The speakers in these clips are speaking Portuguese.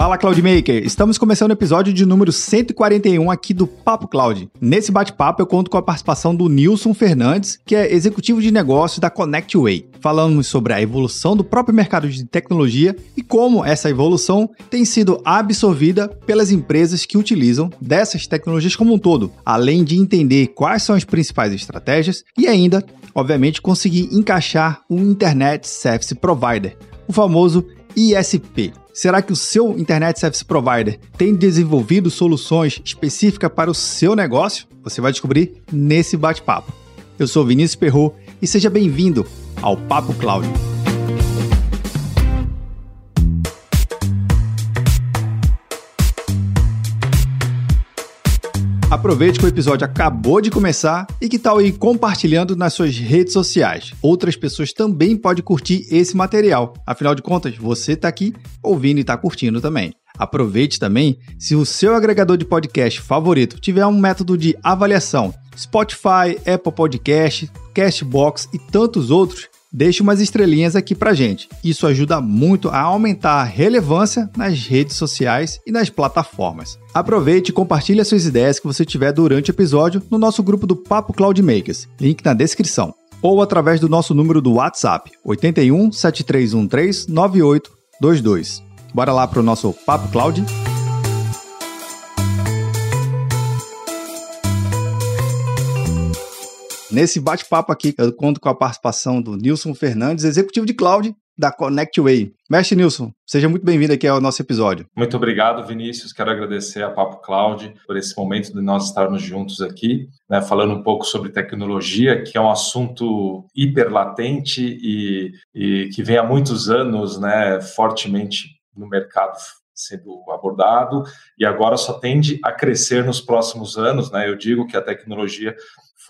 Fala Cloudmaker! Estamos começando o episódio de número 141 aqui do Papo Cloud. Nesse bate-papo eu conto com a participação do Nilson Fernandes, que é executivo de negócios da ConnectWay. Falamos sobre a evolução do próprio mercado de tecnologia e como essa evolução tem sido absorvida pelas empresas que utilizam dessas tecnologias como um todo, além de entender quais são as principais estratégias e ainda, obviamente, conseguir encaixar um Internet Service Provider, o famoso ISP. Será que o seu Internet Service Provider tem desenvolvido soluções específicas para o seu negócio? Você vai descobrir nesse bate-papo. Eu sou Vinícius Perro e seja bem-vindo ao Papo Cloud. Aproveite que o episódio acabou de começar e que tal ir compartilhando nas suas redes sociais. Outras pessoas também podem curtir esse material. Afinal de contas, você está aqui ouvindo e está curtindo também. Aproveite também se o seu agregador de podcast favorito tiver um método de avaliação. Spotify, Apple Podcast, Castbox e tantos outros Deixe umas estrelinhas aqui pra gente. Isso ajuda muito a aumentar a relevância nas redes sociais e nas plataformas. Aproveite e compartilhe as suas ideias que você tiver durante o episódio no nosso grupo do Papo Cloud Makers, link na descrição, ou através do nosso número do WhatsApp, 81 7313 9822. Bora lá pro nosso Papo Cloud? Nesse bate-papo aqui, eu conto com a participação do Nilson Fernandes, executivo de cloud da ConnectWay. Mestre Nilson, seja muito bem-vindo aqui ao nosso episódio. Muito obrigado, Vinícius. Quero agradecer a Papo Cloud por esse momento de nós estarmos juntos aqui, né, falando um pouco sobre tecnologia, que é um assunto hiper latente e, e que vem há muitos anos né, fortemente no mercado sendo abordado e agora só tende a crescer nos próximos anos, né? Eu digo que a tecnologia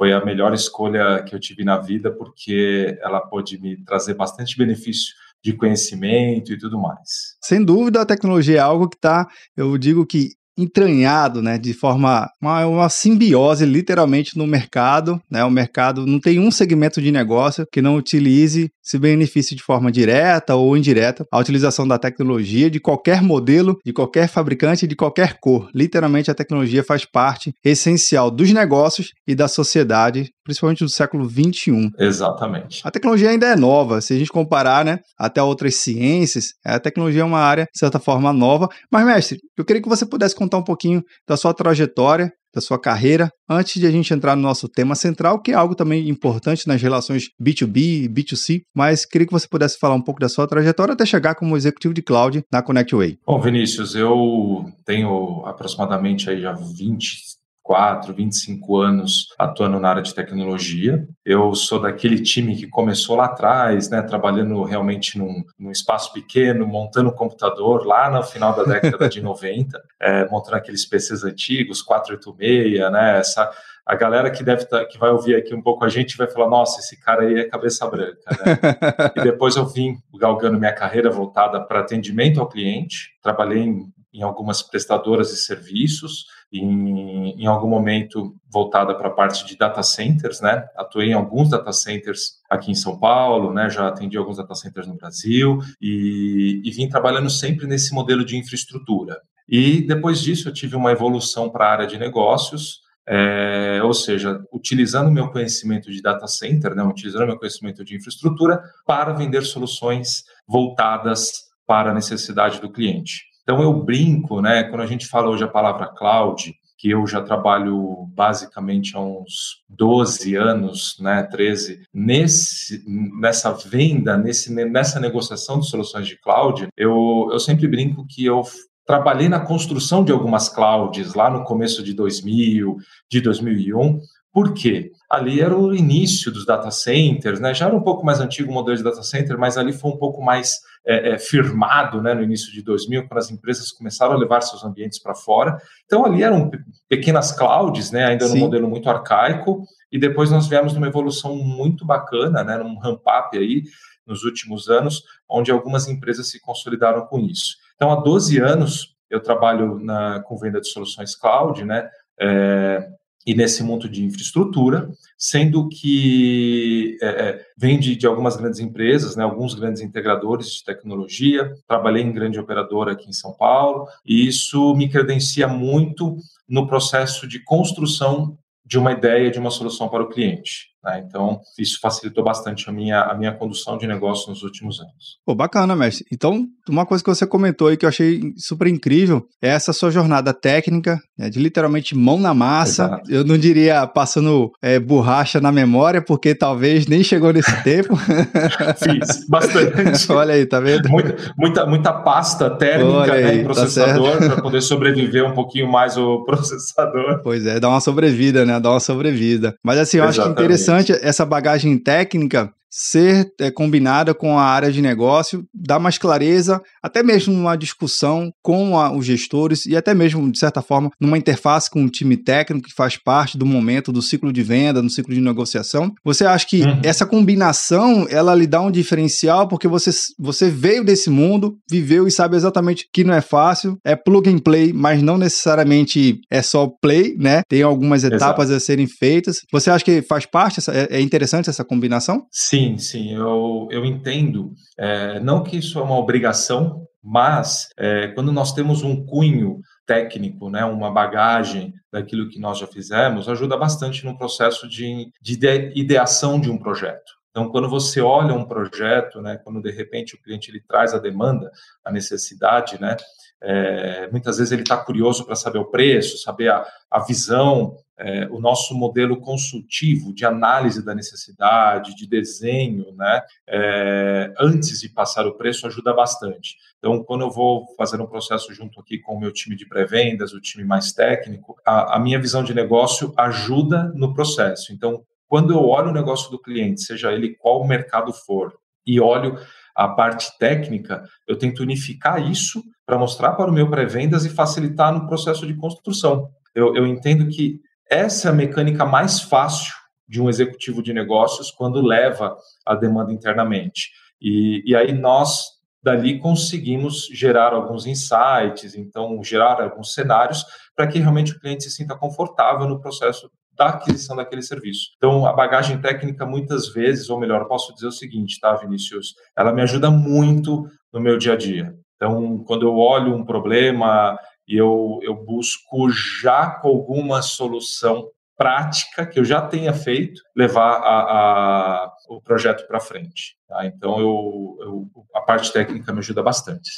foi a melhor escolha que eu tive na vida, porque ela pôde me trazer bastante benefício de conhecimento e tudo mais. Sem dúvida, a tecnologia é algo que está, eu digo que entranhado, né, de forma uma, uma, simbiose literalmente no mercado, né? O mercado não tem um segmento de negócio que não utilize se beneficie de forma direta ou indireta a utilização da tecnologia de qualquer modelo, de qualquer fabricante, de qualquer cor. Literalmente a tecnologia faz parte essencial dos negócios e da sociedade, principalmente do século 21. Exatamente. A tecnologia ainda é nova, se a gente comparar, né, até outras ciências, a tecnologia é uma área de certa forma nova, mas mestre, eu queria que você pudesse contar um pouquinho da sua trajetória, da sua carreira, antes de a gente entrar no nosso tema central, que é algo também importante nas relações B2B e B2C, mas queria que você pudesse falar um pouco da sua trajetória até chegar como executivo de cloud na ConnectWay. Bom, Vinícius, eu tenho aproximadamente aí já 20 24, 25 anos atuando na área de tecnologia. Eu sou daquele time que começou lá atrás, né, trabalhando realmente num, num espaço pequeno, montando um computador lá no final da década de 90, é, montando aqueles PCs antigos, 486, né, essa a galera que deve tá, que vai ouvir aqui um pouco a gente vai falar, nossa, esse cara aí é cabeça branca, né? e depois eu vim galgando minha carreira voltada para atendimento ao cliente, trabalhei em, em algumas prestadoras de serviços, em, em algum momento voltada para a parte de data centers, né? Atuei em alguns data centers aqui em São Paulo, né? Já atendi alguns data centers no Brasil e, e vim trabalhando sempre nesse modelo de infraestrutura. E depois disso eu tive uma evolução para a área de negócios, é, ou seja, utilizando meu conhecimento de data center, né, utilizando meu conhecimento de infraestrutura para vender soluções voltadas para a necessidade do cliente. Então eu brinco, né, quando a gente fala hoje a palavra cloud, que eu já trabalho basicamente há uns 12 anos, né, 13, nesse, nessa venda, nesse, nessa negociação de soluções de cloud, eu, eu sempre brinco que eu trabalhei na construção de algumas clouds lá no começo de 2000, de 2001, por quê? Ali era o início dos data centers, né? Já era um pouco mais antigo o modelo de data center, mas ali foi um pouco mais é, é, firmado, né? No início de 2000, quando as empresas começaram a levar seus ambientes para fora. Então ali eram pequenas clouds, né? Ainda no modelo muito arcaico. E depois nós viemos numa evolução muito bacana, né? Num ramp-up aí nos últimos anos, onde algumas empresas se consolidaram com isso. Então há 12 anos eu trabalho na, com venda de soluções cloud, né? É, e nesse mundo de infraestrutura, sendo que é, é, vem de, de, algumas grandes empresas, né, alguns grandes integradores de tecnologia. Trabalhei em grande operadora aqui em São Paulo, e isso me credencia muito no processo de construção de uma ideia de uma solução para o cliente. Né? Então, isso facilitou bastante a minha, a minha condução de negócio nos últimos anos. Pô, bacana, mestre. Então, uma coisa que você comentou aí que eu achei super incrível é essa sua jornada técnica, né, de literalmente mão na massa. Exato. Eu não diria passando é, borracha na memória, porque talvez nem chegou nesse tempo. Fiz, bastante. Olha aí, tá vendo? Muita, muita, muita pasta térmica né, aí, né, tá processador tá para poder sobreviver um pouquinho mais o processador. Pois é, dá uma sobrevida, né? Dá uma sobrevida. Mas assim, eu Exatamente. acho que interessante interessante essa bagagem técnica ser é, combinada com a área de negócio, dá mais clareza, até mesmo numa discussão com a, os gestores e até mesmo, de certa forma, numa interface com o time técnico que faz parte do momento do ciclo de venda, no ciclo de negociação. Você acha que uhum. essa combinação, ela lhe dá um diferencial porque você, você veio desse mundo, viveu e sabe exatamente que não é fácil, é plug and play, mas não necessariamente é só play, né? Tem algumas etapas Exato. a serem feitas. Você acha que faz parte, essa, é, é interessante essa combinação? Sim, Sim, sim, eu, eu entendo. É, não que isso é uma obrigação, mas é, quando nós temos um cunho técnico, né, uma bagagem daquilo que nós já fizemos, ajuda bastante no processo de, de ideação de um projeto. Então, quando você olha um projeto, né, quando de repente o cliente ele traz a demanda, a necessidade, né, é, muitas vezes ele está curioso para saber o preço, saber a, a visão, é, o nosso modelo consultivo de análise da necessidade, de desenho, né, é, antes de passar o preço, ajuda bastante. Então, quando eu vou fazer um processo junto aqui com o meu time de pré-vendas, o time mais técnico, a, a minha visão de negócio ajuda no processo. Então, quando eu olho o negócio do cliente, seja ele qual mercado for, e olho a parte técnica, eu tento unificar isso para mostrar para o meu pré-vendas e facilitar no processo de construção. Eu, eu entendo que essa é a mecânica mais fácil de um executivo de negócios quando leva a demanda internamente. E, e aí nós, dali, conseguimos gerar alguns insights, então, gerar alguns cenários para que realmente o cliente se sinta confortável no processo da aquisição daquele serviço. Então, a bagagem técnica, muitas vezes, ou melhor, posso dizer o seguinte, tá, Vinícius? Ela me ajuda muito no meu dia a dia. Então, quando eu olho um problema e eu, eu busco já com alguma solução prática que eu já tenha feito, levar a, a o projeto para frente. Tá? Então, eu, eu, a parte técnica me ajuda bastante.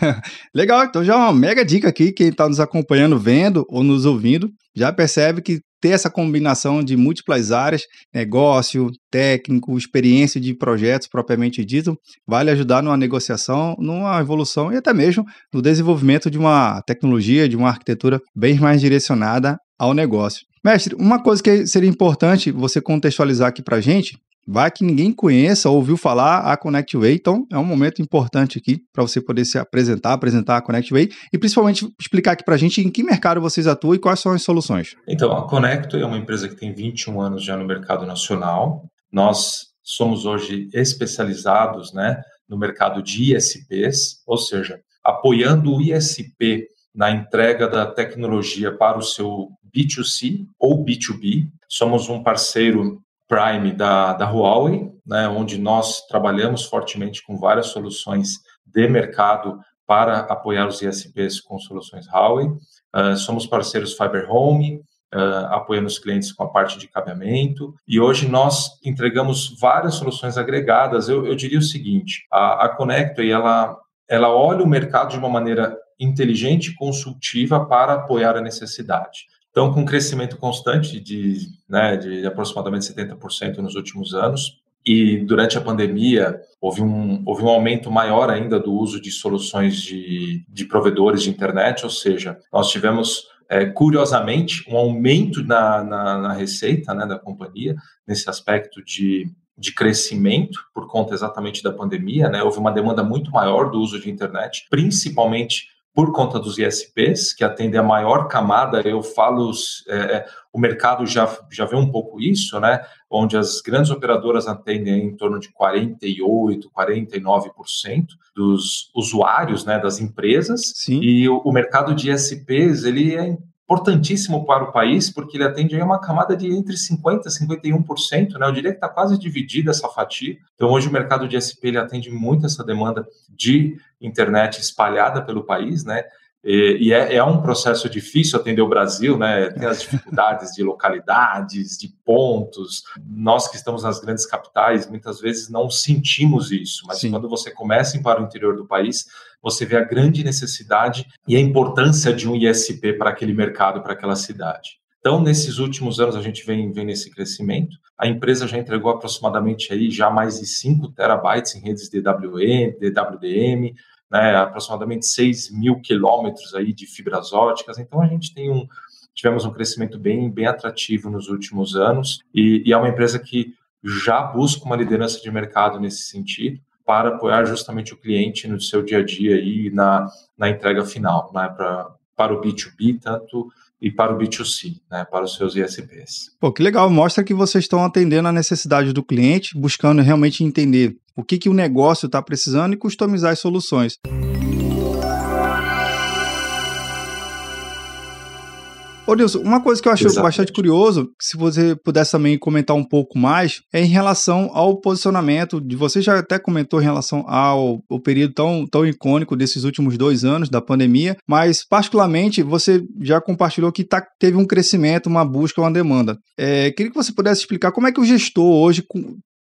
Legal, então já uma mega dica aqui, quem está nos acompanhando, vendo ou nos ouvindo, já percebe que ter essa combinação de múltiplas áreas, negócio, técnico, experiência de projetos propriamente dito, vai ajudar numa negociação, numa evolução e até mesmo no desenvolvimento de uma tecnologia, de uma arquitetura bem mais direcionada ao negócio. Mestre, uma coisa que seria importante você contextualizar aqui para a gente Vai que ninguém conheça ou ouviu falar a ConnectWay, então é um momento importante aqui para você poder se apresentar, apresentar a ConnectWay e principalmente explicar aqui para a gente em que mercado vocês atuam e quais são as soluções. Então, a ConnectWay é uma empresa que tem 21 anos já no mercado nacional. Nós somos hoje especializados né, no mercado de ISPs, ou seja, apoiando o ISP na entrega da tecnologia para o seu B2C ou B2B. Somos um parceiro Prime da, da Huawei, né, onde nós trabalhamos fortemente com várias soluções de mercado para apoiar os ISPs com soluções Huawei. Uh, somos parceiros Fiber Home, uh, apoiando os clientes com a parte de cabeamento. E hoje nós entregamos várias soluções agregadas. Eu, eu diria o seguinte: a, a Connectway ela, ela olha o mercado de uma maneira inteligente e consultiva para apoiar a necessidade. Então, com um crescimento constante de, né, de aproximadamente 70% nos últimos anos, e durante a pandemia houve um, houve um aumento maior ainda do uso de soluções de, de provedores de internet, ou seja, nós tivemos, é, curiosamente, um aumento na, na, na receita né, da companhia, nesse aspecto de, de crescimento, por conta exatamente da pandemia, né, houve uma demanda muito maior do uso de internet, principalmente por conta dos ISPs, que atendem a maior camada, eu falo, é, é, o mercado já, já vê um pouco isso, né? Onde as grandes operadoras atendem em torno de 48%, 49% dos usuários né, das empresas. Sim. E o, o mercado de ISPs, ele é importantíssimo para o país, porque ele atende a uma camada de entre 50% e 51%, né? Eu diria que está quase dividida essa fatia. Então, hoje o mercado de SP ele atende muito essa demanda de internet espalhada pelo país, né? E, é, é, um processo difícil atender o Brasil, né? Tem as dificuldades de localidades, de pontos. Nós que estamos nas grandes capitais, muitas vezes não sentimos isso, mas Sim. quando você começa a ir para o interior do país, você vê a grande necessidade e a importância de um ISP para aquele mercado, para aquela cidade. Então, nesses últimos anos, a gente vem, vem nesse crescimento. A empresa já entregou aproximadamente aí já mais de 5 terabytes em redes DWM, DWDM, né, aproximadamente 6 mil quilômetros aí de fibras óticas. Então a gente tem um, tivemos um crescimento bem, bem atrativo nos últimos anos e, e é uma empresa que já busca uma liderança de mercado nesse sentido para apoiar justamente o cliente no seu dia a dia e na, na entrega final, né, pra, para o B2B, tanto e para o B2C, né, para os seus ISPs. Pô, que legal, mostra que vocês estão atendendo a necessidade do cliente, buscando realmente entender o que, que o negócio está precisando e customizar as soluções. Ô Nilson, uma coisa que eu acho Exatamente. bastante curioso, se você pudesse também comentar um pouco mais, é em relação ao posicionamento, de você já até comentou em relação ao, ao período tão, tão icônico desses últimos dois anos da pandemia, mas particularmente você já compartilhou que tá, teve um crescimento, uma busca, uma demanda. É, queria que você pudesse explicar como é que o gestor hoje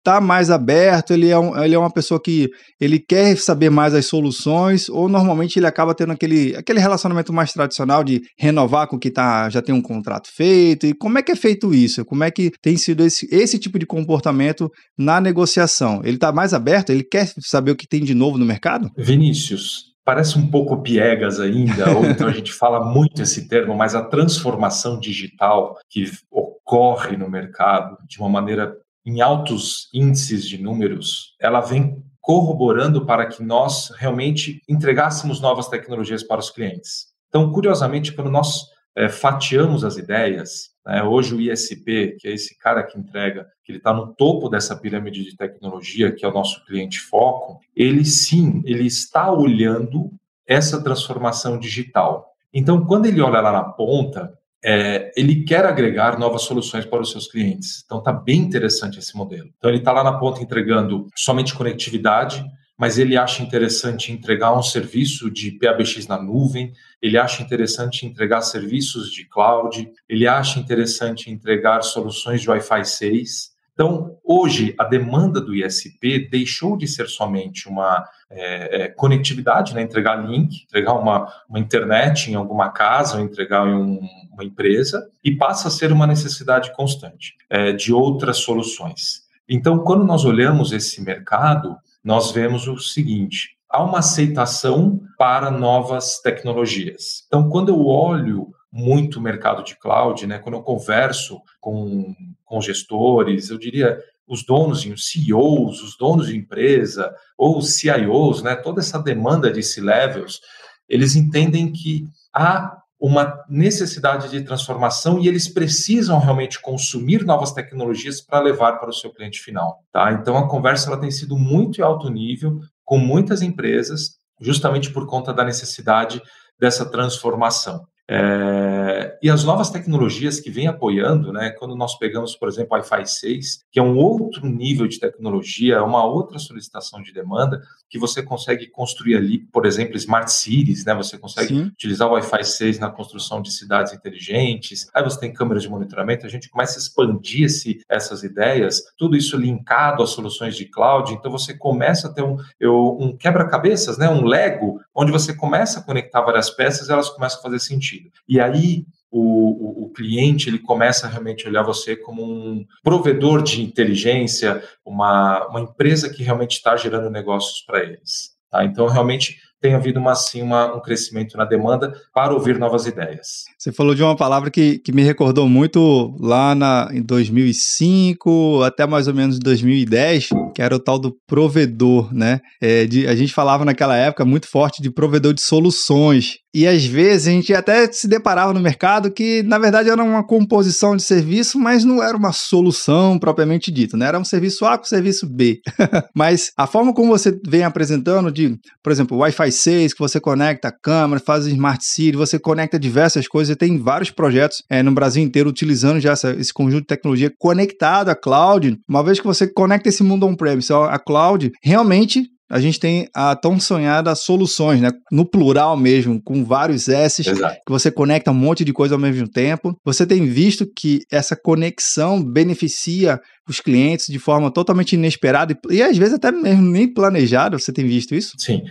tá mais aberto, ele é, um, ele é uma pessoa que ele quer saber mais as soluções, ou normalmente ele acaba tendo aquele, aquele relacionamento mais tradicional de renovar com o que tá, já tem um contrato feito, e como é que é feito isso? Como é que tem sido esse, esse tipo de comportamento na negociação? Ele está mais aberto? Ele quer saber o que tem de novo no mercado? Vinícius, parece um pouco piegas ainda, ou então a gente fala muito esse termo, mas a transformação digital que ocorre no mercado de uma maneira em altos índices de números, ela vem corroborando para que nós realmente entregássemos novas tecnologias para os clientes. Então, curiosamente, quando nós é, fatiamos as ideias, né, hoje o ISP, que é esse cara que entrega, que ele está no topo dessa pirâmide de tecnologia, que é o nosso cliente foco, ele sim, ele está olhando essa transformação digital. Então, quando ele olha lá na ponta, é, ele quer agregar novas soluções para os seus clientes. Então está bem interessante esse modelo. Então ele está lá na ponta entregando somente conectividade, mas ele acha interessante entregar um serviço de PABX na nuvem, ele acha interessante entregar serviços de cloud, ele acha interessante entregar soluções de Wi-Fi 6. Então, hoje, a demanda do ISP deixou de ser somente uma é, é, conectividade, né? entregar link, entregar uma, uma internet em alguma casa, ou entregar em um, uma empresa, e passa a ser uma necessidade constante é, de outras soluções. Então, quando nós olhamos esse mercado, nós vemos o seguinte: há uma aceitação para novas tecnologias. Então, quando eu olho muito mercado de cloud, né? Quando eu converso com, com gestores, eu diria os donos, os CEOs, os donos de empresa, ou os CIOs, né? Toda essa demanda de C-levels, eles entendem que há uma necessidade de transformação e eles precisam realmente consumir novas tecnologias para levar para o seu cliente final, tá? Então a conversa ela tem sido muito alto nível com muitas empresas, justamente por conta da necessidade dessa transformação. É, e as novas tecnologias que vêm apoiando, né, quando nós pegamos, por exemplo, o Wi-Fi 6, que é um outro nível de tecnologia, uma outra solicitação de demanda, que você consegue construir ali, por exemplo, smart cities, né, você consegue Sim. utilizar o Wi-Fi 6 na construção de cidades inteligentes, aí você tem câmeras de monitoramento, a gente começa a expandir esse, essas ideias, tudo isso linkado às soluções de cloud, então você começa a ter um, um quebra-cabeças, né, um Lego, onde você começa a conectar várias peças elas começam a fazer sentido sentido. E aí o, o, o, cliente ele começa a realmente olhar você como um provedor de inteligência, uma, uma empresa que realmente está gerando negócios para eles. Tá? Então, realmente tem havido uma, assim, uma, um crescimento na demanda para ouvir novas ideias. Você falou de uma palavra que, que me recordou muito lá na, em 2005 até mais ou menos 2010, que era o tal do provedor, né? É, de, a gente falava naquela época muito forte de provedor de soluções. E às vezes a gente até se deparava no mercado que, na verdade, era uma composição de serviço, mas não era uma solução propriamente dita, né? Era um serviço A com serviço B. mas a forma como você vem apresentando de, por exemplo, Wi-Fi 6, que você conecta a câmera, faz Smart City, você conecta diversas coisas. E tem vários projetos é, no Brasil inteiro utilizando já essa, esse conjunto de tecnologia conectado à cloud. Uma vez que você conecta esse mundo on-premise à cloud, realmente a gente tem a tão sonhada soluções, né? No plural mesmo, com vários Exato. que você conecta um monte de coisa ao mesmo tempo. Você tem visto que essa conexão beneficia os clientes de forma totalmente inesperada e, e às vezes até mesmo nem planejada. Você tem visto isso? Sim.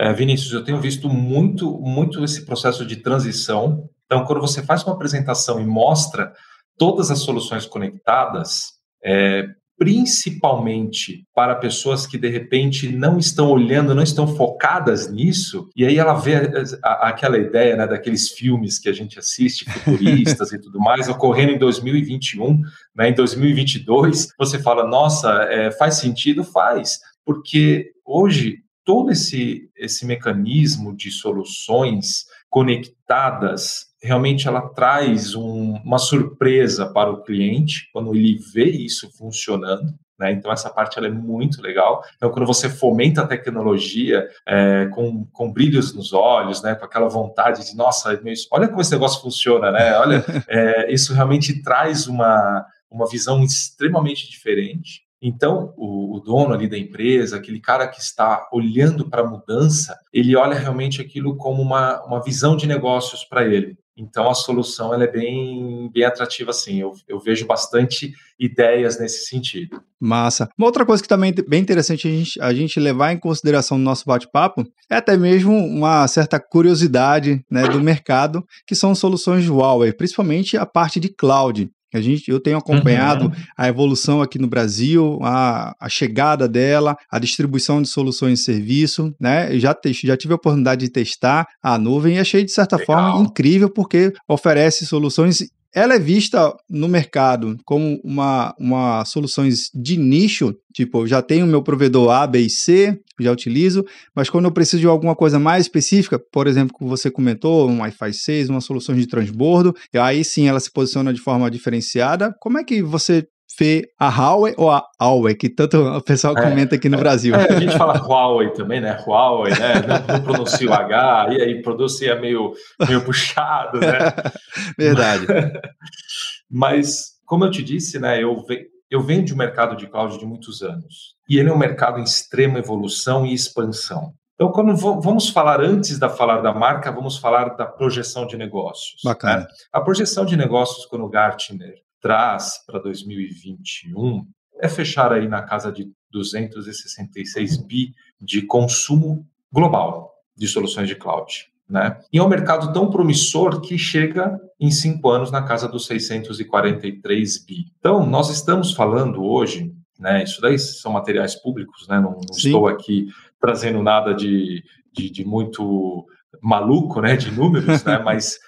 É, Vinícius, eu tenho visto muito, muito esse processo de transição. Então, quando você faz uma apresentação e mostra todas as soluções conectadas, é, principalmente para pessoas que de repente não estão olhando, não estão focadas nisso, e aí ela vê a, a, aquela ideia né, daqueles filmes que a gente assiste, futuristas e tudo mais, ocorrendo em 2021, né, em 2022, você fala, nossa, é, faz sentido? Faz, porque hoje todo esse, esse mecanismo de soluções conectadas realmente ela traz um, uma surpresa para o cliente quando ele vê isso funcionando. Né? Então, essa parte é muito legal. Então, quando você fomenta a tecnologia é, com, com brilhos nos olhos, né? com aquela vontade de, nossa, olha como esse negócio funciona, né? olha, é, isso realmente traz uma, uma visão extremamente diferente. Então, o, o, dono ali da empresa, aquele cara que está olhando para a mudança, ele olha realmente aquilo como uma, uma visão de negócios para ele. Então, a solução ela é bem, bem atrativa, assim. Eu, eu vejo bastante ideias nesse sentido. Massa. Uma outra coisa que também é bem interessante a gente, a gente levar em consideração no nosso bate-papo é até mesmo uma certa curiosidade né, do mercado, que são soluções Huawei, principalmente a parte de cloud. A gente, eu tenho acompanhado uhum. a evolução aqui no Brasil, a, a chegada dela, a distribuição de soluções de serviço, né? Eu já, te, já tive a oportunidade de testar a nuvem e achei, de certa Legal. forma, incrível, porque oferece soluções ela é vista no mercado como uma, uma soluções de nicho, tipo, já tenho meu provedor A, B e C, já utilizo, mas quando eu preciso de alguma coisa mais específica, por exemplo, que você comentou, um Wi-Fi 6, uma solução de transbordo, aí sim ela se posiciona de forma diferenciada. Como é que você vê a Huawei ou a Huawei, que tanto o pessoal é, comenta aqui no é, Brasil. É, a gente fala Huawei também, né? Huawei, né? Não, não pronuncia o H, e aí pronuncia meio, meio puxado, né? Verdade. Mas, como eu te disse, né? Eu, eu venho de um mercado de cloud de muitos anos. E ele é um mercado em extrema evolução e expansão. Então, quando vamos falar antes da falar da marca, vamos falar da projeção de negócios. Bacana. Né? A projeção de negócios, quando o Gartner traz para 2021 é fechar aí na casa de 266 bi de consumo global de soluções de cloud. Né? E é um mercado tão promissor que chega em cinco anos na casa dos 643 bi. Então, nós estamos falando hoje, né? Isso daí são materiais públicos, né? Não, não estou aqui trazendo nada de, de, de muito maluco, né? De números, né? Mas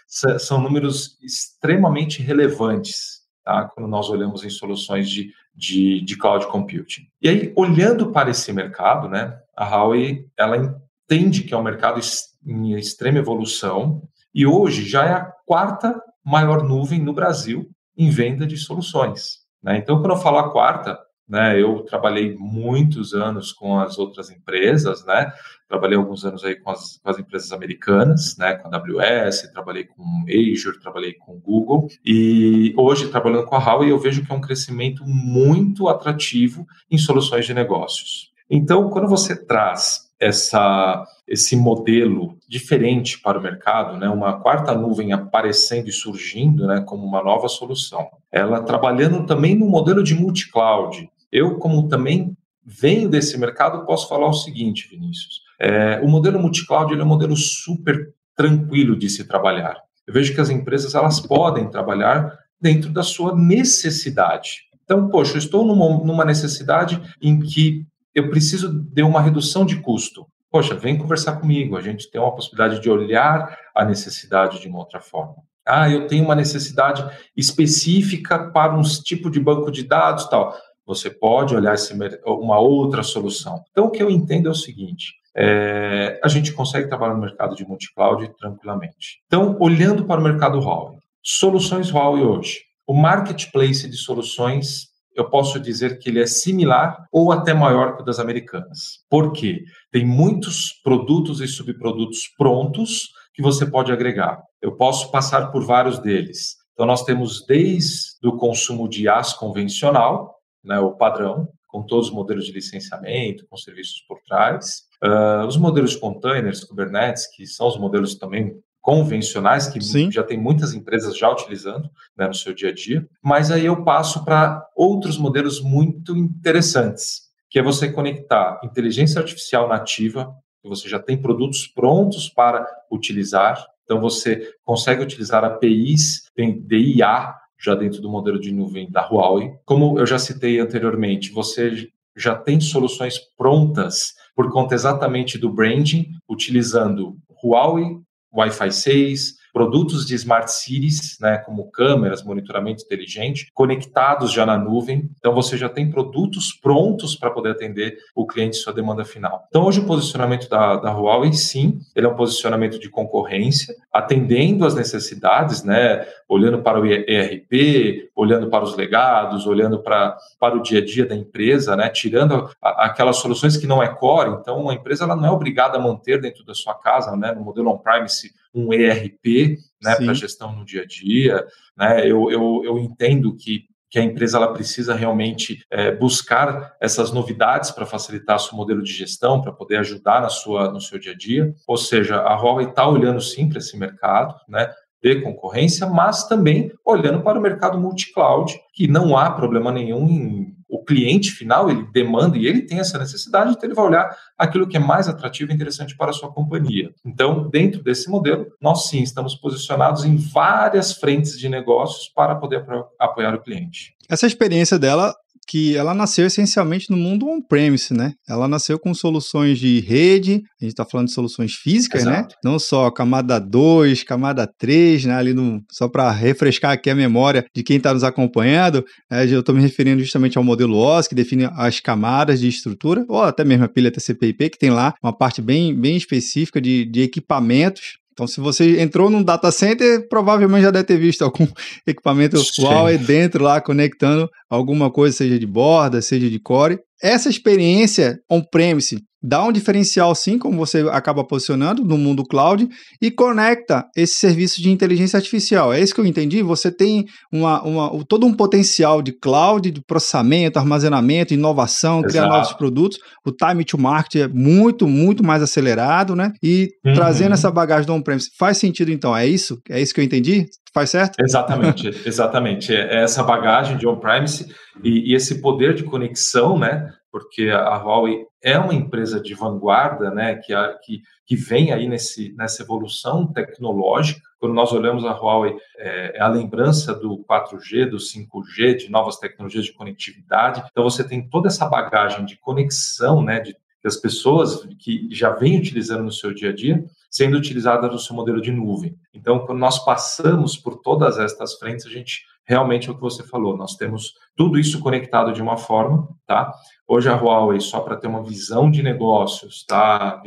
são números extremamente relevantes tá? quando nós olhamos em soluções de, de, de cloud computing. E aí, olhando para esse mercado, né, a Huawei ela entende que é um mercado em extrema evolução e hoje já é a quarta maior nuvem no Brasil em venda de soluções. Né? Então, quando eu falo a quarta, né? Eu trabalhei muitos anos com as outras empresas, né? Trabalhei alguns anos aí com as, com as empresas americanas, né? Com a AWS, trabalhei com Azure, trabalhei com Google e hoje trabalhando com a Huawei eu vejo que é um crescimento muito atrativo em soluções de negócios. Então, quando você traz essa, esse modelo diferente para o mercado, né, uma quarta nuvem aparecendo e surgindo né, como uma nova solução. Ela trabalhando também no modelo de multi-cloud, eu, como também venho desse mercado, posso falar o seguinte, Vinícius. É, o modelo multi-cloud é um modelo super tranquilo de se trabalhar. Eu vejo que as empresas elas podem trabalhar dentro da sua necessidade. Então, poxa, eu estou numa, numa necessidade em que eu preciso de uma redução de custo. Poxa, vem conversar comigo. A gente tem uma possibilidade de olhar a necessidade de uma outra forma. Ah, eu tenho uma necessidade específica para um tipo de banco de dados, tal você pode olhar esse, uma outra solução. Então, o que eu entendo é o seguinte: é, a gente consegue trabalhar no mercado de multi-cloud tranquilamente. Então, olhando para o mercado Huawei, soluções Huawei hoje, o marketplace de soluções eu posso dizer que ele é similar ou até maior que o das americanas. Por quê? Tem muitos produtos e subprodutos prontos que você pode agregar. Eu posso passar por vários deles. Então, nós temos desde o consumo de aço convencional, né, o padrão, com todos os modelos de licenciamento, com serviços por trás. Uh, os modelos de containers, Kubernetes, que são os modelos também convencionais, que Sim. já tem muitas empresas já utilizando né, no seu dia a dia. Mas aí eu passo para outros modelos muito interessantes, que é você conectar inteligência artificial nativa, que você já tem produtos prontos para utilizar. Então, você consegue utilizar APIs de IA já dentro do modelo de nuvem da Huawei. Como eu já citei anteriormente, você já tem soluções prontas por conta exatamente do branding, utilizando Huawei, Wi-Fi 6, produtos de smart cities, né, como câmeras, monitoramento inteligente, conectados já na nuvem. Então você já tem produtos prontos para poder atender o cliente sua demanda final. Então hoje o posicionamento da, da Huawei, sim, ele é um posicionamento de concorrência, atendendo às necessidades, né, olhando para o ERP, olhando para os legados, olhando para, para o dia a dia da empresa, né, tirando a, aquelas soluções que não é core. Então a empresa ela não é obrigada a manter dentro da sua casa, né, no modelo on-premise um ERP né, para gestão no dia a dia. Né? Eu, eu, eu entendo que que a empresa ela precisa realmente é, buscar essas novidades para facilitar seu modelo de gestão, para poder ajudar na sua, no seu dia a dia. Ou seja, a Huawei está olhando sim para esse mercado, né? de concorrência, mas também olhando para o mercado multi-cloud, que não há problema nenhum em o cliente final ele demanda e ele tem essa necessidade, então ele vai olhar aquilo que é mais atrativo e interessante para a sua companhia. Então, dentro desse modelo, nós sim estamos posicionados em várias frentes de negócios para poder apoiar o cliente. Essa experiência dela que ela nasceu essencialmente no mundo on-premise, né? Ela nasceu com soluções de rede, a gente está falando de soluções físicas, né? Exato. né? Não só camada 2, camada 3, né? Ali no, só para refrescar aqui a memória de quem está nos acompanhando, né? eu estou me referindo justamente ao modelo OS, que define as camadas de estrutura, ou até mesmo a pilha TCP/IP, que tem lá uma parte bem, bem específica de, de equipamentos então, se você entrou num data center, provavelmente já deve ter visto algum equipamento. Huawei dentro lá, conectando alguma coisa, seja de borda, seja de core. Essa experiência on-premise dá um diferencial sim, como você acaba posicionando no mundo cloud e conecta esse serviço de inteligência artificial. É isso que eu entendi? Você tem uma, uma, todo um potencial de cloud, de processamento, armazenamento, inovação, Exato. criar novos produtos. O time to market é muito, muito mais acelerado, né? E uhum. trazendo essa bagagem do on-premise. Faz sentido então? É isso? É isso que eu entendi? Faz certo? Exatamente, exatamente. É essa bagagem de on-premise e, e, esse poder de conexão, né? Porque a Huawei é uma empresa de vanguarda, né? Que, a, que, que vem aí nesse, nessa evolução tecnológica. Quando nós olhamos a Huawei, é, é a lembrança do 4G, do 5G, de novas tecnologias de conectividade. Então você tem toda essa bagagem de conexão, né? De das pessoas que já vêm utilizando no seu dia a dia, sendo utilizada no seu modelo de nuvem. Então, quando nós passamos por todas estas frentes, a gente realmente é o que você falou, nós temos tudo isso conectado de uma forma, tá? Hoje a Huawei, só para ter uma visão de negócios, tá,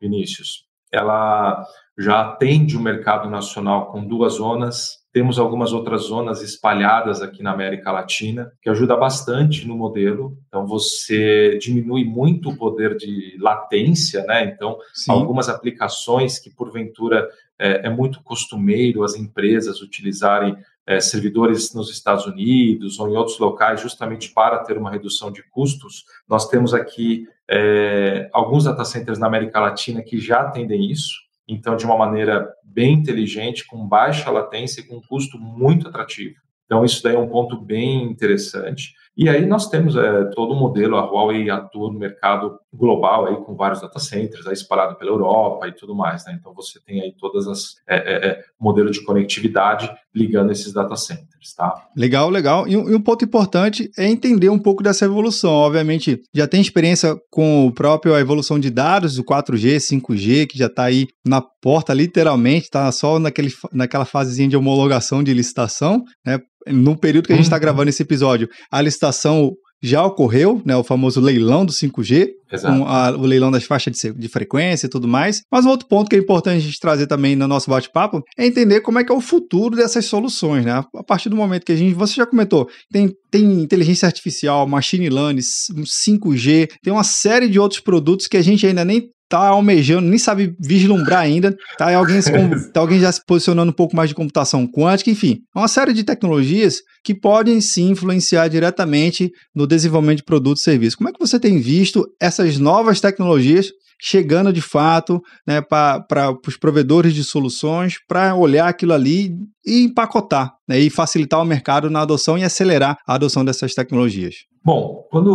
Vinícius? Ela já atende o mercado nacional com duas zonas, temos algumas outras zonas espalhadas aqui na América Latina, que ajuda bastante no modelo. Então, você diminui muito o poder de latência, né? Então, Sim. algumas aplicações que, porventura, é, é, muito costumeiro as empresas utilizarem é, servidores nos Estados Unidos ou em outros locais, justamente para ter uma redução de custos. Nós temos aqui é, alguns data centers na América Latina que já atendem isso. Então, de uma maneira bem inteligente, com baixa latência e com um custo muito atrativo. Então, isso daí é um ponto bem interessante. E aí nós temos é, todo o modelo, a Huawei atua no mercado global aí com vários data centers aí espalhado pela Europa e tudo mais, né? Então você tem aí todas as é, é, é modelo de conectividade ligando esses data centers, tá? Legal, legal. E um, e um, ponto importante é entender um pouco dessa evolução. Obviamente, já tem experiência com o próprio a evolução de dados, o 4G, 5G, que já está aí na porta, literalmente, está só naquele, naquela fasezinha de homologação de licitação, né? no período que a gente está uhum. gravando esse episódio, a licitação já ocorreu, né, o famoso leilão do 5G, com a, o leilão das faixas de, de, frequência e tudo mais. Mas um outro ponto que é importante a gente trazer também no nosso bate-papo é entender como é que é o futuro dessas soluções, né? A partir do momento que a gente, você já comentou, tem, tem inteligência artificial, machine learning, 5G, tem uma série de outros produtos que a gente ainda nem tá almejando, nem sabe vislumbrar ainda, tá alguém, se, tá alguém já se posicionando um pouco mais de computação quântica, enfim, uma série de tecnologias que podem sim influenciar diretamente no desenvolvimento de produtos e serviços. Como é que você tem visto essas novas tecnologias chegando de fato né, para os provedores de soluções para olhar aquilo ali e empacotar né, e facilitar o mercado na adoção e acelerar a adoção dessas tecnologias? Bom, quando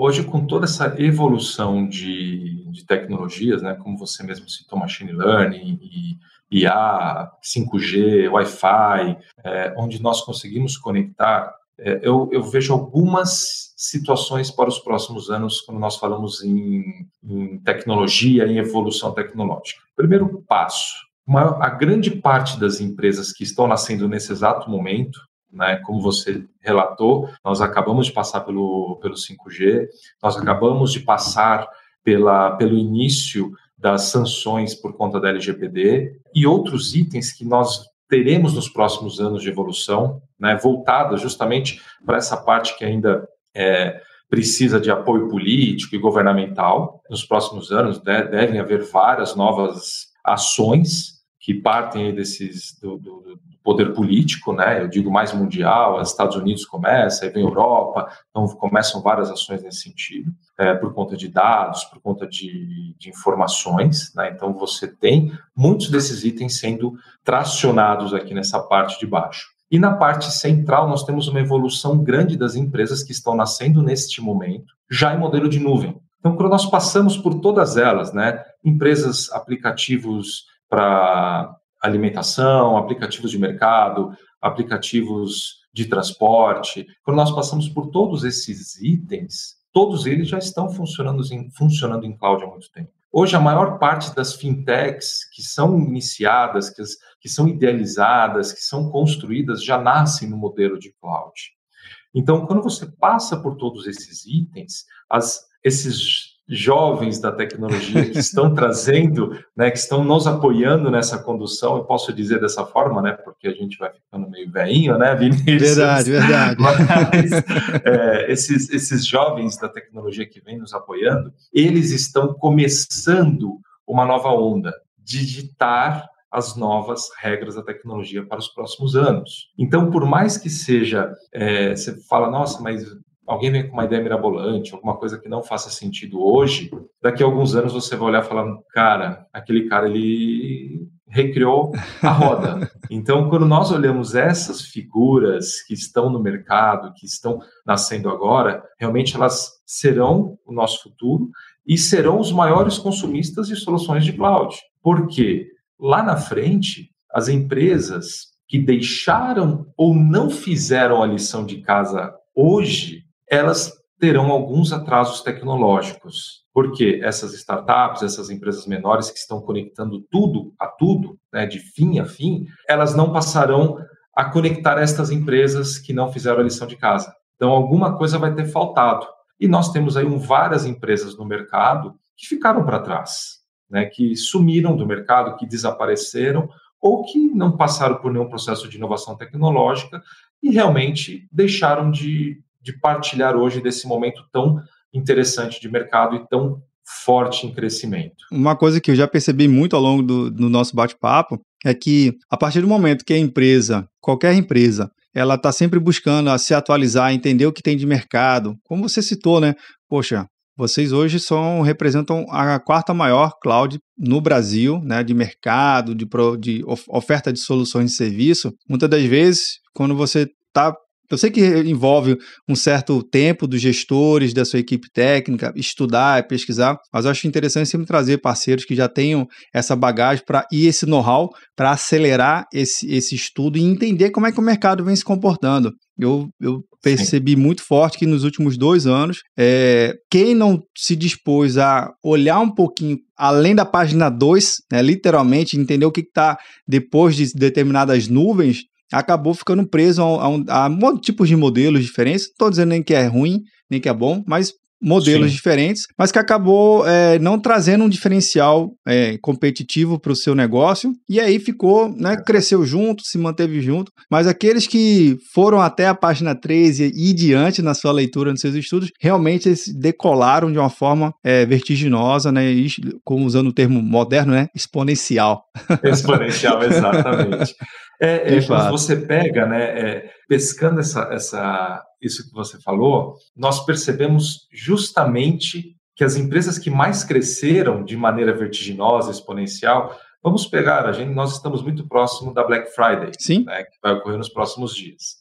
hoje com toda essa evolução de, de tecnologias, né, como você mesmo citou, machine learning e IA, 5G, Wi-Fi, é, onde nós conseguimos conectar eu, eu, vejo algumas situações para os próximos anos quando nós falamos em, em tecnologia e evolução tecnológica. Primeiro passo: uma, a grande parte das empresas que estão nascendo nesse exato momento, né, como você relatou, nós acabamos de passar pelo, pelo 5G, nós acabamos de passar pela, pelo início das sanções por conta da LGPD e outros itens que nós teremos nos próximos anos de evolução, né, voltada justamente para essa parte que ainda é, precisa de apoio político e governamental. Nos próximos anos devem haver várias novas ações que partem desses do, do, poder político, né? Eu digo mais mundial, os Estados Unidos começa, aí vem Europa, então começam várias ações nesse sentido, é, por conta de dados, por conta de, de informações, né? Então você tem muitos desses itens sendo tracionados aqui nessa parte de baixo. E na parte central, nós temos uma evolução grande das empresas que estão nascendo neste momento, já em modelo de nuvem. Então, quando nós passamos por todas elas, né, empresas, aplicativos para alimentação, aplicativos de mercado, aplicativos de transporte, quando nós passamos por todos esses itens, todos eles já estão funcionando em, funcionando em cloud há muito tempo. Hoje, a maior parte das fintechs que são iniciadas, que, que são idealizadas, que são construídas, já nascem no modelo de cloud. Então, quando você passa por todos esses itens, as, esses jovens da tecnologia que estão trazendo, né, que estão nos apoiando nessa condução, eu posso dizer dessa forma, né, porque a gente vai ficando meio veinho, né, Vinícius? Verdade, verdade. Mas, é, esses, esses jovens da tecnologia que vêm nos apoiando, eles estão começando uma nova onda, digitar as novas regras da tecnologia para os próximos anos. Então, por mais que seja, é, você fala, nossa, mas alguém vem com uma ideia mirabolante, alguma coisa que não faça sentido hoje, daqui a alguns anos você vai olhar e falar, cara, aquele cara ele recriou a roda. Então, quando nós olhamos essas figuras que estão no mercado, que estão nascendo agora, realmente elas serão o nosso futuro e serão os maiores consumistas de soluções de cloud. Porque lá na frente, as empresas que deixaram ou não fizeram a lição de casa hoje elas terão alguns atrasos tecnológicos, porque essas startups, essas empresas menores que estão conectando tudo a tudo, né, de fim a fim, elas não passarão a conectar estas empresas que não fizeram a lição de casa. Então, alguma coisa vai ter faltado. E nós temos aí um, várias empresas no mercado que ficaram para trás, né, que sumiram do mercado, que desapareceram ou que não passaram por nenhum processo de inovação tecnológica e realmente deixaram de de partilhar hoje desse momento tão interessante de mercado e tão forte em crescimento. Uma coisa que eu já percebi muito ao longo do, do nosso bate-papo é que a partir do momento que a empresa, qualquer empresa, ela está sempre buscando se atualizar, entender o que tem de mercado, como você citou, né? Poxa, vocês hoje são representam a quarta maior cloud no Brasil, né, de mercado, de, pro, de oferta de soluções de serviço. Muitas das vezes, quando você está eu sei que envolve um certo tempo dos gestores, da sua equipe técnica, estudar, pesquisar, mas eu acho interessante sempre trazer parceiros que já tenham essa bagagem para e esse know-how para acelerar esse, esse estudo e entender como é que o mercado vem se comportando. Eu, eu percebi Sim. muito forte que nos últimos dois anos, é, quem não se dispôs a olhar um pouquinho além da página 2, né, literalmente, entender o que está depois de determinadas nuvens, acabou ficando preso a, a, um, a tipos de modelos diferentes. Não estou dizendo nem que é ruim, nem que é bom, mas modelos Sim. diferentes, mas que acabou é, não trazendo um diferencial é, competitivo para o seu negócio. E aí ficou, né, cresceu junto, se manteve junto. Mas aqueles que foram até a página 3 e, e diante na sua leitura, nos seus estudos, realmente eles decolaram de uma forma é, vertiginosa, né, como usando o termo moderno, né, exponencial. Exponencial, exatamente. É, é quando você pega, né, é, pescando essa, essa, isso que você falou, nós percebemos justamente que as empresas que mais cresceram de maneira vertiginosa, exponencial, vamos pegar, a gente, nós estamos muito próximo da Black Friday. Né, que vai ocorrer nos próximos dias.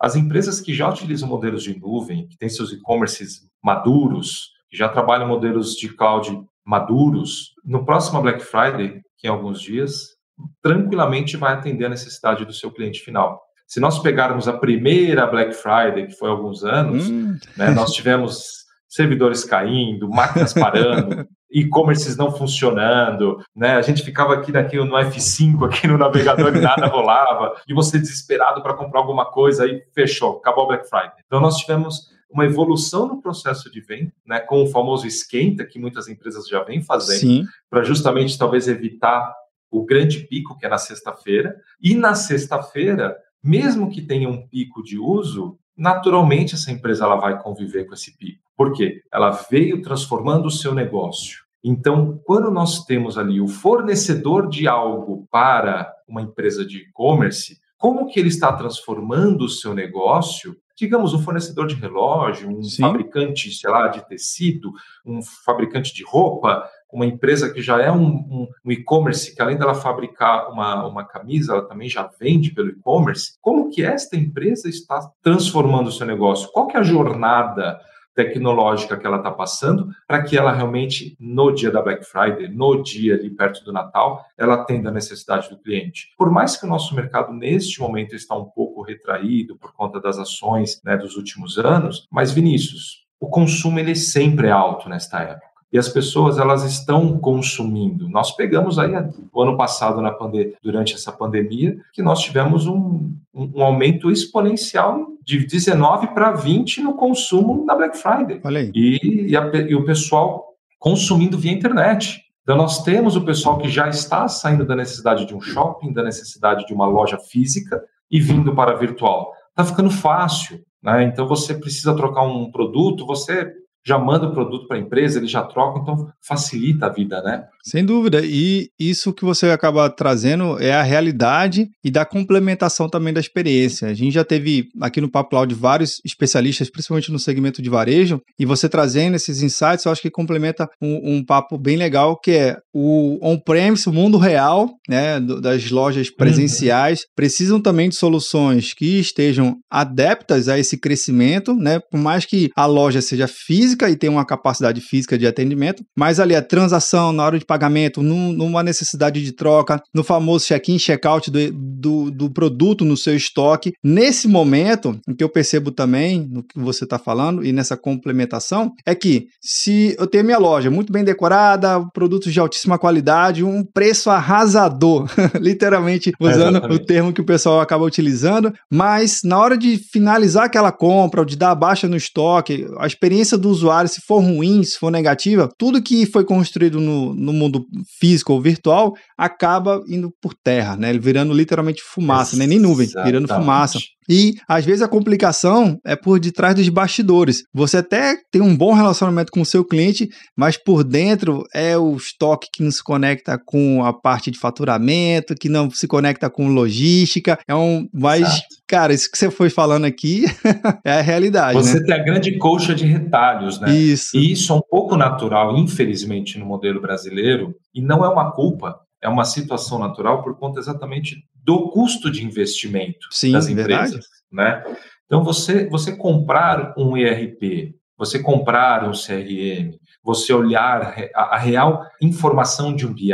As empresas que já utilizam modelos de nuvem, que têm seus e-commerces maduros, que já trabalham modelos de cloud maduros, no próximo Black Friday, que é alguns dias, tranquilamente vai atender a necessidade do seu cliente final. Se nós pegarmos a primeira Black Friday, que foi há alguns anos, hum. né, nós tivemos servidores caindo, máquinas parando, e-commerces não funcionando, né? A gente ficava aqui daqui no F5, aqui no navegador e nada rolava, e você desesperado para comprar alguma coisa, aí fechou, acabou a Black Friday. Então nós tivemos uma evolução no processo de venda, né, com o famoso esquenta que muitas empresas já vêm fazendo, para justamente talvez evitar o grande pico, que é na sexta-feira, e na sexta-feira, mesmo que tenha um pico de uso, naturalmente essa empresa ela vai conviver com esse pico. Por quê? Ela veio transformando o seu negócio. Então, quando nós temos ali o fornecedor de algo para uma empresa de e-commerce, como que ele está transformando o seu negócio? Digamos, um fornecedor de relógio, um Sim. fabricante, sei lá, de tecido, um fabricante de roupa, uma empresa que já é um, um, um e-commerce, que além dela fabricar uma, uma camisa, ela também já vende pelo e-commerce, como que esta empresa está transformando o seu negócio? Qual que é a jornada tecnológica que ela está passando para que ela realmente, no dia da Black Friday, no dia ali perto do Natal, ela atenda a necessidade do cliente. Por mais que o nosso mercado, neste momento, está um pouco retraído por conta das ações né, dos últimos anos, mas, Vinícius, o consumo ele sempre é alto nesta época e as pessoas elas estão consumindo. Nós pegamos aí o ano passado na pande durante essa pandemia que nós tivemos um, um, aumento exponencial de 19 para 20 no consumo na Black Friday. E, e, a, e o pessoal consumindo via internet. Então, nós temos o pessoal que já está saindo da necessidade de um shopping, da necessidade de uma loja física e vindo para a virtual. Está ficando fácil. Né? Então, você precisa trocar um produto, você já manda o produto para a empresa, ele já troca, então facilita a vida, né? Sem dúvida. E isso que você acaba trazendo é a realidade e da complementação também da experiência. A gente já teve aqui no Papo Cloud vários especialistas, principalmente no segmento de varejo, e você trazendo esses insights, eu acho que complementa um, um papo bem legal, que é o on-premise, o mundo real, né, das lojas uhum. presenciais, uhum. precisam também de soluções que estejam adeptas a esse crescimento, né? Por mais que a loja seja física e tenha uma capacidade física de atendimento, mas ali a transação na hora de pagamento, num, numa necessidade de troca, no famoso check-in, check-out do, do, do, produto no seu estoque. Nesse momento, o que eu percebo também, no que você está falando, e nessa complementação, é que se eu tenho minha loja muito bem decorada, produtos de altíssima qualidade, um preço arrasador, literalmente usando o termo que o pessoal acaba utilizando, mas na hora de finalizar aquela compra, ou de dar baixa no estoque, a experiência do usuário, se for ruim, se for negativa, tudo que foi construído no, no mundo físico ou virtual acaba indo por terra, né? Virando literalmente fumaça, né? Nem nuvem, virando fumaça. E às vezes a complicação é por detrás dos bastidores. Você até tem um bom relacionamento com o seu cliente, mas por dentro é o estoque que não se conecta com a parte de faturamento, que não se conecta com logística. É um. Mas, Exato. cara, isso que você foi falando aqui é a realidade. Você né? tem a grande colcha de retalhos, né? Isso. E isso é um pouco natural, infelizmente, no modelo brasileiro, e não é uma culpa é uma situação natural por conta exatamente do custo de investimento Sim, das empresas, verdade. né? Então você você comprar um ERP, você comprar um CRM, você olhar a, a real informação de um BI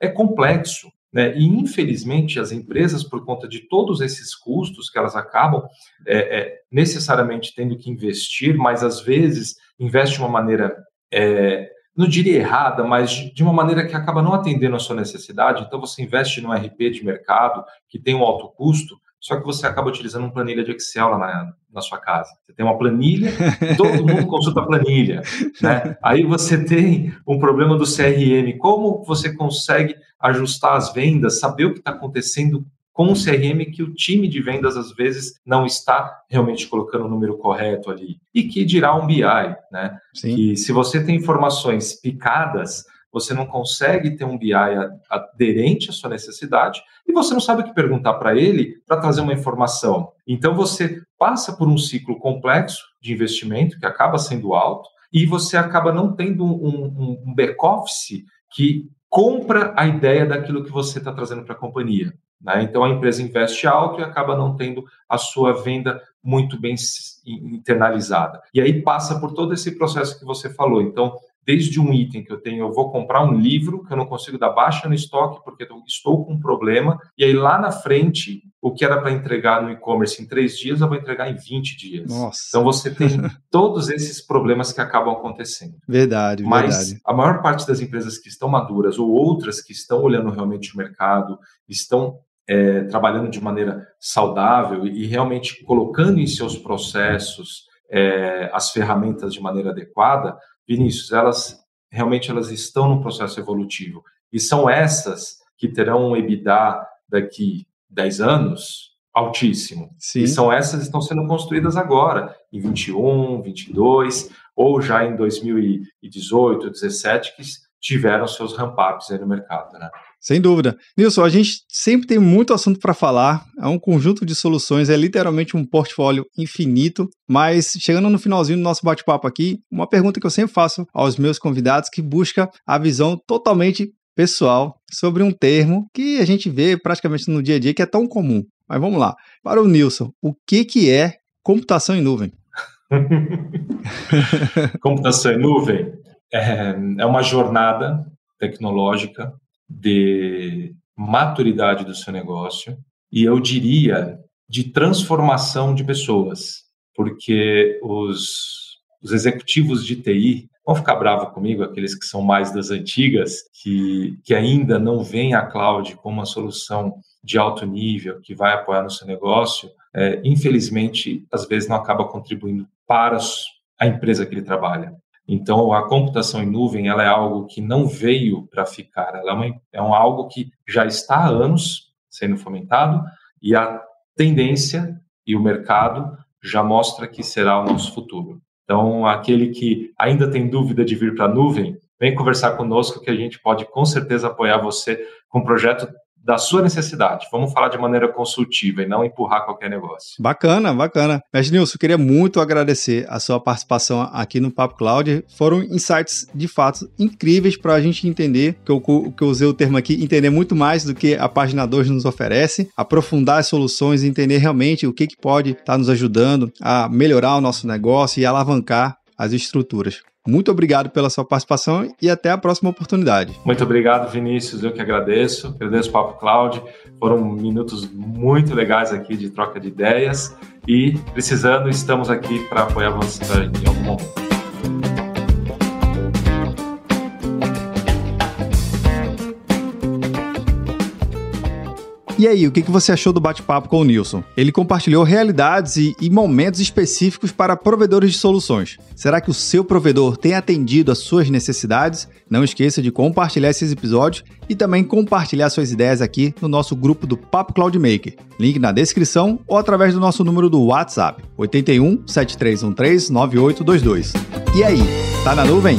é complexo. Né? E, infelizmente, as empresas, por conta de todos esses custos que elas acabam é, é, necessariamente tendo que investir, mas às vezes investe de uma maneira é, não diria errada, mas de uma maneira que acaba não atendendo a sua necessidade. Então, você investe no RP de mercado, que tem um alto custo, só que você acaba utilizando uma planilha de Excel lá na, na sua casa. Você tem uma planilha, todo mundo consulta a planilha. Né? Aí você tem um problema do CRM. Como você consegue ajustar as vendas, saber o que está acontecendo com o CRM que o time de vendas às vezes não está realmente colocando o número correto ali. E que dirá um BI, né? Sim. Que se você tem informações picadas, você não consegue ter um BI aderente à sua necessidade e você não sabe o que perguntar para ele para trazer uma informação. Então você passa por um ciclo complexo de investimento que acaba sendo alto e você acaba não tendo um, um, um back-office que compra a ideia daquilo que você está trazendo para a companhia. Né? Então a empresa investe alto e acaba não tendo a sua venda muito bem internalizada. E aí passa por todo esse processo que você falou. Então, desde um item que eu tenho, eu vou comprar um livro que eu não consigo dar baixa no estoque porque estou com um problema, e aí lá na frente, o que era para entregar no e-commerce em três dias, eu vou entregar em 20 dias. Nossa. Então você tem todos esses problemas que acabam acontecendo. Verdade, Mas verdade. a maior parte das empresas que estão maduras ou outras que estão olhando realmente o mercado, estão é, trabalhando de maneira saudável e, realmente colocando em seus processos é, as ferramentas de maneira adequada, Vinícius, elas realmente elas estão num processo evolutivo. E são essas que terão um EBITDA daqui 10 anos altíssimo. Sim. E são essas que estão sendo construídas agora, em 21, 22, ou já em 2018, 2017, que tiveram seus ramp-ups no mercado, né? Sem dúvida. Nilson, a gente sempre tem muito assunto para falar, é um conjunto de soluções, é literalmente um portfólio infinito, mas chegando no finalzinho do nosso bate-papo aqui, uma pergunta que eu sempre faço aos meus convidados que busca a visão totalmente pessoal sobre um termo que a gente vê praticamente no dia a dia que é tão comum. Mas vamos lá. Para o Nilson, o que, que é computação em nuvem? computação em nuvem é, é uma jornada tecnológica de maturidade do seu negócio e eu diria de transformação de pessoas, porque os, os executivos de TI vão ficar bravos comigo, aqueles que são mais das antigas, que, que ainda não veem a cloud como uma solução de alto nível que vai apoiar no seu negócio, é, infelizmente, às vezes não acaba contribuindo para a empresa que ele trabalha. Então, a computação em nuvem ela é algo que não veio para ficar, ela é, uma, é um algo que já está há anos sendo fomentado e a tendência e o mercado já mostra que será o nosso futuro. Então, aquele que ainda tem dúvida de vir para a nuvem, vem conversar conosco que a gente pode com certeza apoiar você com um projeto da sua necessidade. Vamos falar de maneira consultiva e não empurrar qualquer negócio. Bacana, bacana. Mestre Nilson, queria muito agradecer a sua participação aqui no Papo Cloud. Foram insights de fato incríveis para a gente entender, que eu, que eu usei o termo aqui, entender muito mais do que a página 2 nos oferece, aprofundar as soluções, entender realmente o que, que pode estar tá nos ajudando a melhorar o nosso negócio e alavancar as estruturas. Muito obrigado pela sua participação e até a próxima oportunidade. Muito obrigado, Vinícius. Eu que agradeço. Agradeço o Papo Cloud. Foram minutos muito legais aqui de troca de ideias e precisando, estamos aqui para apoiar você em algum momento. E aí, o que você achou do bate-papo com o Nilson? Ele compartilhou realidades e, momentos específicos para provedores de soluções. Será que o seu provedor tem atendido às suas necessidades? Não esqueça de compartilhar esses episódios e também compartilhar suas ideias aqui no nosso grupo do Papo Cloud Maker. Link na descrição ou através do nosso número do WhatsApp, 81 7313 9822. E aí, tá na nuvem?